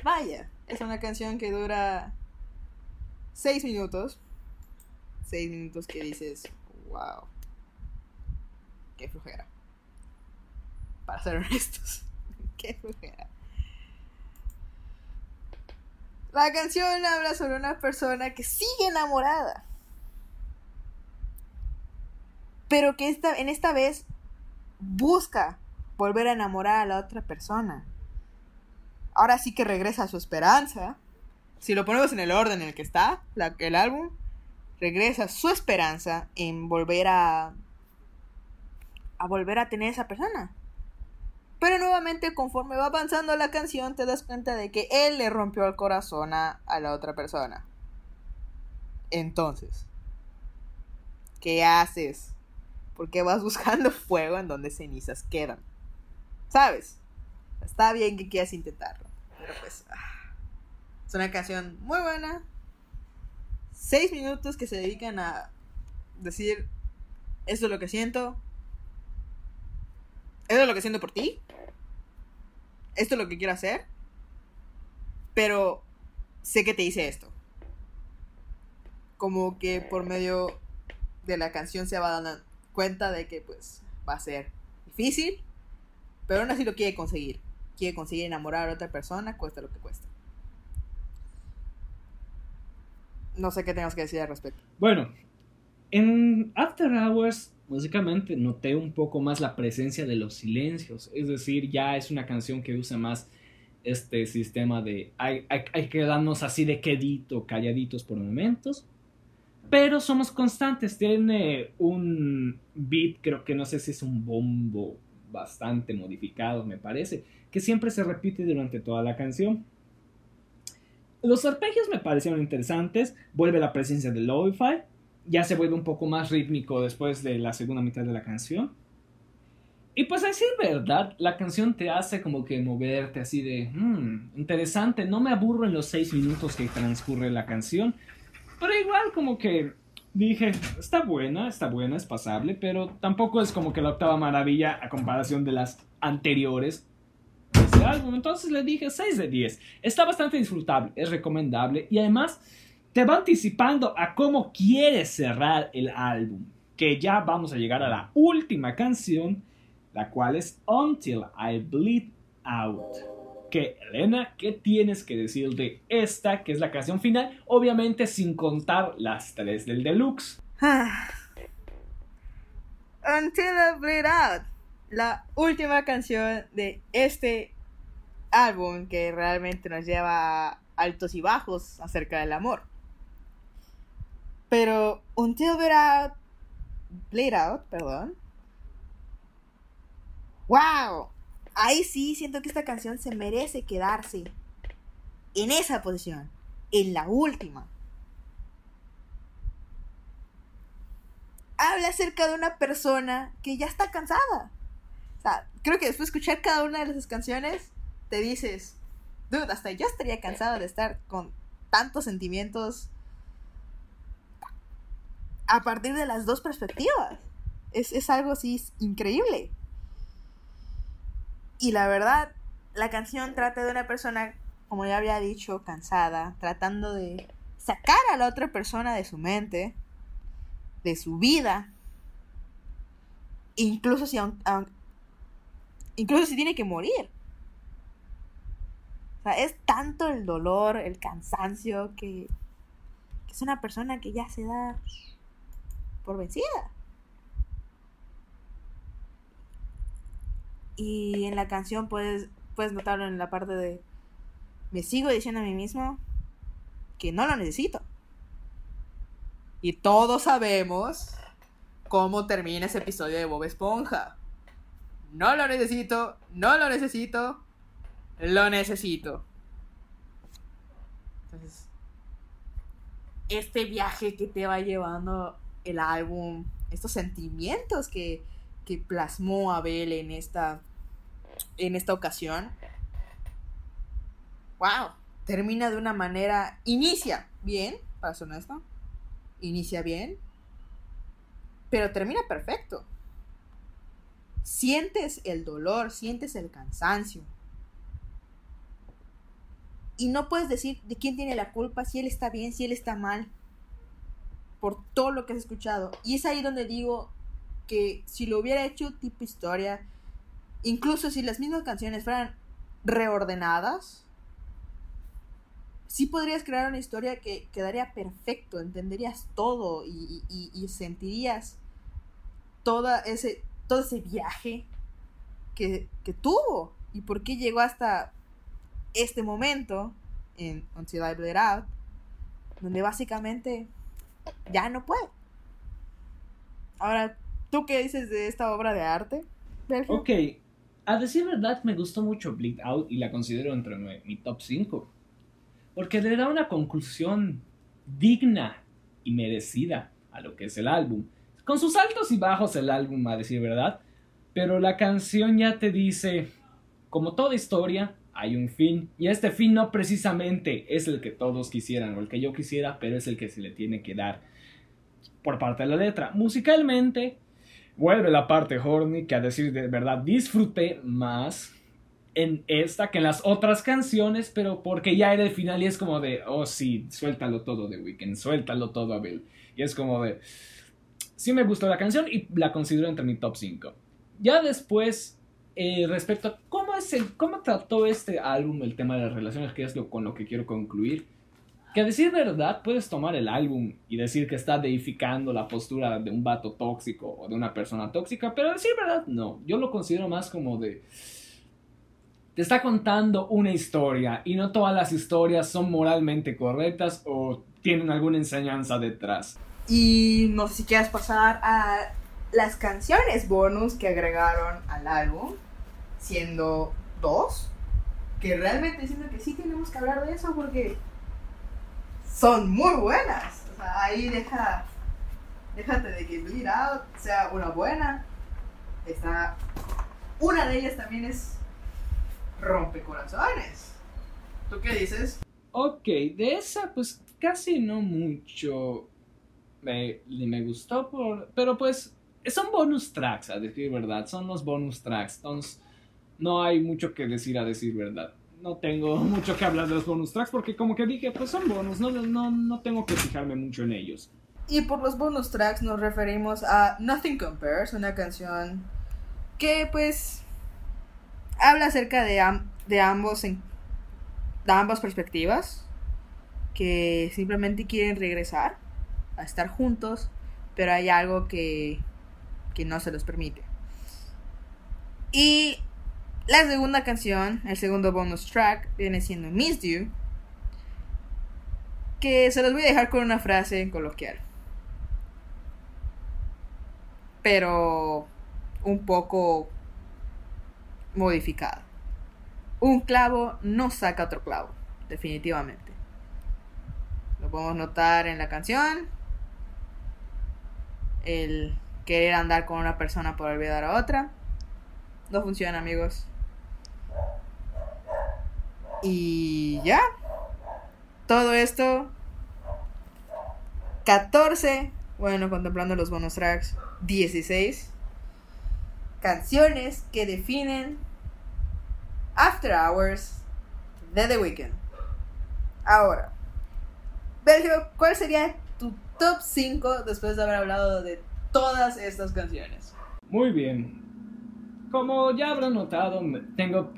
vaya, es una canción que dura 6 minutos. 6 minutos que dices, wow, qué flojera. Para ser honestos, qué flojera. La canción habla sobre una persona que sigue enamorada. Pero que esta, en esta vez busca volver a enamorar a la otra persona. Ahora sí que regresa a su esperanza. Si lo ponemos en el orden en el que está el álbum, regresa su esperanza en volver a a volver a tener esa persona. Pero nuevamente, conforme va avanzando la canción, te das cuenta de que él le rompió el corazón a, la otra persona. Entonces, ¿qué haces? Porque vas buscando fuego en donde cenizas quedan. ¿Sabes? Está bien que quieras intentarlo. Pero pues. ah, Es una canción muy buena. Seis minutos que se dedican a decir. Esto es lo que siento. Esto es lo que siento por ti. Esto es lo que quiero hacer. Pero sé que te hice esto. Como que por medio de la canción se va dando cuenta de que pues va a ser difícil. Pero aún así lo quiere conseguir. Quiere conseguir enamorar a otra persona, cuesta lo que cuesta. No sé qué tengas que decir al respecto. Bueno, en After Hours, básicamente noté un poco más la presencia de los silencios. Es decir, ya es una canción que usa más este sistema de hay, hay, hay que quedarnos así de quedito, calladitos por momentos. Pero somos constantes. Tiene un beat, creo que no sé si es un bombo bastante modificado, me parece, que siempre se repite durante toda la canción. Los arpegios me parecieron interesantes. Vuelve la presencia del lo-fi. Ya se vuelve un poco más rítmico después de la segunda mitad de la canción. Y pues así, ¿verdad? La canción te hace como que moverte así de... "Hmm, interesante, no me aburro en los seis minutos que transcurre la canción. Pero igual como que dije, está buena, está buena, es pasable, pero tampoco es como que la octava maravilla a comparación de las anteriores de ese álbum. Entonces le dije 6 de 10. Está bastante disfrutable, es recomendable y además te va anticipando a cómo quieres cerrar el álbum. Que ya vamos a llegar a la última canción, la cual es Until I Bleed Out. Que Elena, ¿qué tienes que decir de esta, que es la canción final? Obviamente sin contar las tres del deluxe. Until I Bleed Out. La última canción de este álbum que realmente nos lleva a altos y bajos acerca del amor. Pero Until Bleed Out, Bleed Out, perdón. ¡Wow! Ahí sí siento que esta canción se merece quedarse en esa posición, en la última. Habla acerca de una persona que ya está cansada. O sea, creo que después de escuchar cada una de esas canciones, te dices, dude, hasta yo estaría cansado de estar con tantos sentimientos a partir de las dos perspectivas. Es, es algo así increíble. Y la verdad, la canción trata de una persona, como ya había dicho, cansada, tratando de sacar a la otra persona de su mente, de su vida, incluso si, incluso si tiene que morir. O sea, es tanto el dolor, el cansancio, que es una persona que ya se da por vencida. Y en la canción puedes, puedes notarlo en la parte de me sigo diciendo a mí mismo que no lo necesito. Y todos sabemos cómo termina ese episodio de Bob Esponja. No lo necesito, no lo necesito, lo necesito. Entonces, este viaje que te va llevando el álbum, estos sentimientos que, que plasmó Abel en esta, en esta ocasión, wow, termina de una manera, inicia bien, para ser honesto, inicia bien, pero termina perfecto. Sientes el dolor, sientes el cansancio. Y no puedes decir de quién tiene la culpa, si él está bien, si él está mal, por todo lo que has escuchado. Y es ahí donde digo que si lo hubiera hecho tipo historia, incluso si las mismas canciones fueran reordenadas, sí podrías crear una historia que quedaría perfecto, entenderías todo y, y sentirías ese, todo ese viaje que, que, tuvo y por qué llegó hasta este momento en Until I Bleed Out, donde básicamente ya no puede. Ahora, ¿tú qué dices de esta obra de arte? Sergio? Ok, a decir verdad me gustó mucho Bleed Out y la considero entre mi top 5. Porque le da una conclusión digna y merecida a lo que es el álbum. Con sus altos y bajos el álbum, a decir verdad. Pero la canción ya te dice, como toda historia, hay un fin. Y este fin no precisamente es el que todos quisieran o el que yo quisiera, pero es el que se le tiene que dar por parte de la letra. Musicalmente, vuelve la parte horny que a decir de verdad disfruté más en esta que en las otras canciones, pero porque ya era el final y es como de, oh sí, suéltalo todo de Weekend, suéltalo todo Abel. Y es como de, sí me gustó la canción y la considero entre mi top 5. Ya después, eh, respecto a cómo, es el, cómo trató este álbum el tema de las relaciones, que es lo, con lo que quiero concluir, que a decir verdad puedes tomar el álbum y decir que está deificando la postura de un vato tóxico o de una persona tóxica, pero a decir verdad no, yo lo considero más como de... Te está contando una historia y no todas las historias son moralmente correctas o tienen alguna enseñanza detrás. Y no sé si quieres pasar a las canciones bonus que agregaron al álbum, siendo dos, que realmente siento que sí tenemos que hablar de eso porque son muy buenas. O sea, ahí deja, déjate de que Bleed Out sea una buena. Está, una de ellas también es Rompecorazones. ¿Tú qué dices? Ok, de esa pues casi no mucho me, me gustó, por, pero pues son bonus tracks, a decir verdad, son los bonus tracks, entonces no hay mucho que decir a decir verdad. No tengo mucho que hablar de los bonus tracks porque como que dije, pues son bonus, no, no, no tengo que fijarme mucho en ellos. Y por los bonus tracks nos referimos a Nothing Compares, una canción que pues habla acerca de, de ambos en, de ambas perspectivas que simplemente quieren regresar a estar juntos, pero hay algo que, que no se los permite. Y la segunda canción, el segundo bonus track, viene siendo Miss You, que se los voy a dejar con una frase coloquial. Pero un poco modificada. Un clavo no saca otro clavo, definitivamente. Lo podemos notar en la canción, el querer andar con una persona por olvidar a otra. No funciona, amigos. Y ya. Todo esto. 14. Bueno, contemplando los bonus tracks. 16. Canciones que definen After Hours de The Weeknd. Ahora. Sergio, ¿cuál sería tu top 5 después de haber hablado de todas estas canciones. Muy bien. Como ya habrán notado, tengo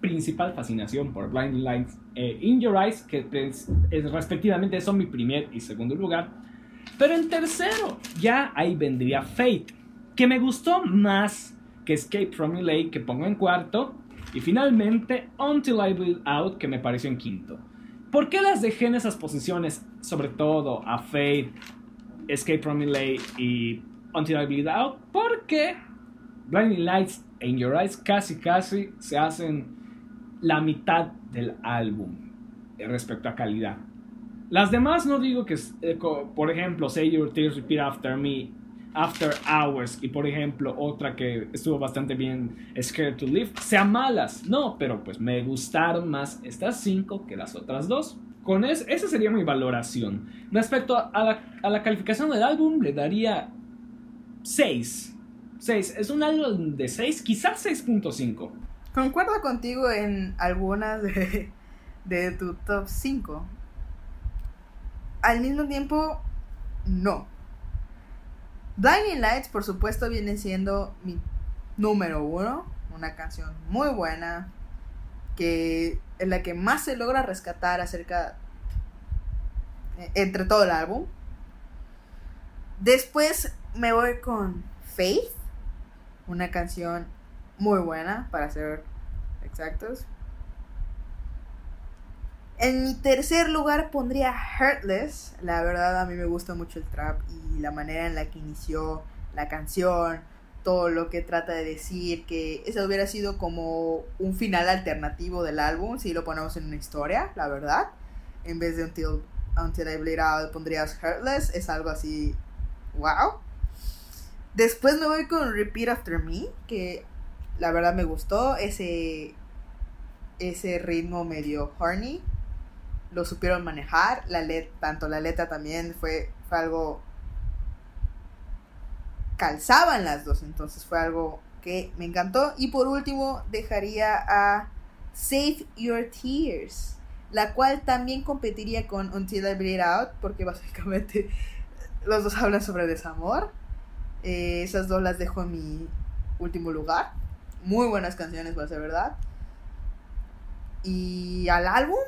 principal fascinación por Blind Lights e In Your Eyes, que pues, es, respectivamente son mi primer y segundo lugar. Pero en tercero, ya ahí vendría Fate, que me gustó más que Escape from LA, que pongo en cuarto. Y finalmente, Until I Bleed Out, que me pareció en quinto. ¿Por qué las dejé en esas posiciones? Sobre todo a Fate, Escape from LA y Until I Bleed Out. Porque Blinding Lights In Your Eyes casi casi se hacen la mitad del álbum respecto a calidad. Las demás no digo que, eh, por ejemplo, Say Your Tears Repeat After Me, After Hours, y por ejemplo otra que estuvo bastante bien, Scared to Live, sean malas. No, pero pues me gustaron más estas cinco que las otras dos. Con eso, esa sería mi valoración. Respecto a la, a la calificación del álbum, le daría 6. 6. Es un álbum de 6, quizás 6.5. Concuerdo contigo en algunas de, de tu top 5. Al mismo tiempo, no. Blinding Lights, por supuesto, viene siendo mi número uno. Una canción muy buena. Que es la que más se logra rescatar acerca. Eh, entre todo el álbum. Después me voy con Faith. Una canción muy buena, para ser exactos. En mi tercer lugar pondría Heartless. La verdad a mí me gusta mucho el trap y la manera en la que inició la canción, todo lo que trata de decir, que eso hubiera sido como un final alternativo del álbum si lo ponemos en una historia, la verdad. En vez de Until, Until I Bleed Out pondrías Heartless, es algo así, wow. Después me voy con Repeat After Me, que la verdad me gustó ese ese ritmo medio horny lo supieron manejar. La let, tanto la letra también fue, fue algo. Calzaban las dos, entonces fue algo que me encantó. Y por último, dejaría a Save Your Tears, la cual también competiría con Until I Bleed Out, porque básicamente los dos hablan sobre desamor. Eh, esas dos las dejo en mi último lugar. Muy buenas canciones, va a ser verdad. Y al álbum,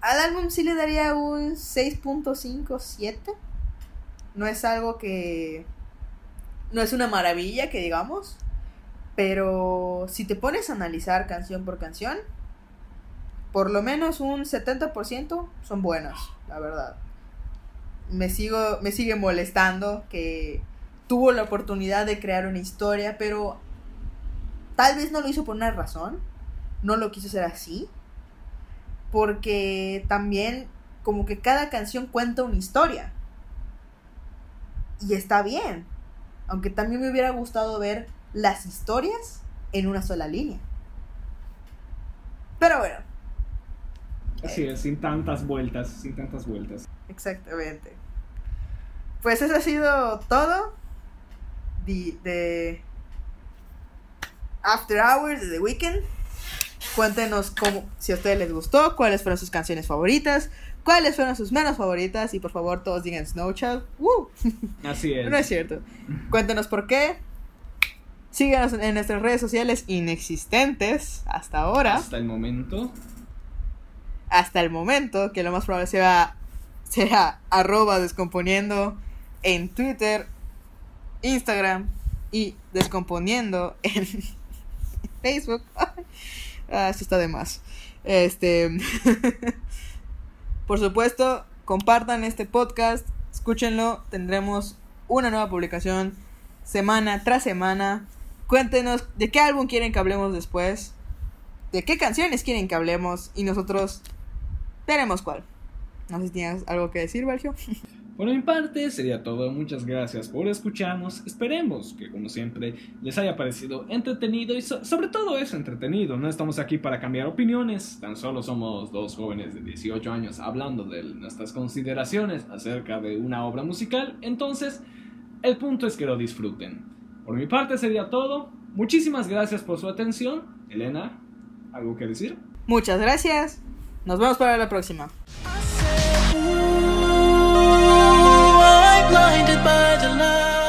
al álbum sí le daría un 6.57. No es algo que... No es una maravilla que digamos. Pero si te pones a analizar canción por canción, por lo menos un 70% son buenas, la verdad. Me, sigo, me sigue molestando que tuvo la oportunidad de crear una historia, pero tal vez no lo hizo por una razón. No lo quiso hacer así porque también como que cada canción cuenta una historia. Y está bien. Aunque también me hubiera gustado ver las historias en una sola línea. Pero bueno. Así es, sin tantas vueltas, sin tantas vueltas. Exactamente. Pues eso ha sido todo de, de After Hours de The Weeknd. Cuéntenos cómo, si a ustedes les gustó, cuáles fueron sus canciones favoritas, cuáles fueron sus menos favoritas y por favor todos digan Snow Child. Así es. No es cierto. Cuéntenos por qué. Síganos en nuestras redes sociales inexistentes hasta ahora. Hasta el momento. Hasta el momento, que lo más probable sea, sea arroba descomponiendo en Twitter, Instagram y descomponiendo en Facebook. Ah, esto está de más. Este. Por supuesto, compartan este podcast, escúchenlo. Tendremos una nueva publicación semana tras semana. Cuéntenos de qué álbum quieren que hablemos después. De qué canciones quieren que hablemos. Y nosotros veremos cuál. No sé si tienes algo que decir, Valgio. Por mi parte sería todo, muchas gracias por escucharnos, esperemos que como siempre les haya parecido entretenido y sobre todo es entretenido, no estamos aquí para cambiar opiniones, tan solo somos dos jóvenes de 18 años hablando de nuestras consideraciones acerca de una obra musical, entonces el punto es que lo disfruten. Por mi parte sería todo, muchísimas gracias por su atención, Elena, ¿algo que decir? Muchas gracias, nos vemos para la próxima. Blinded by the light.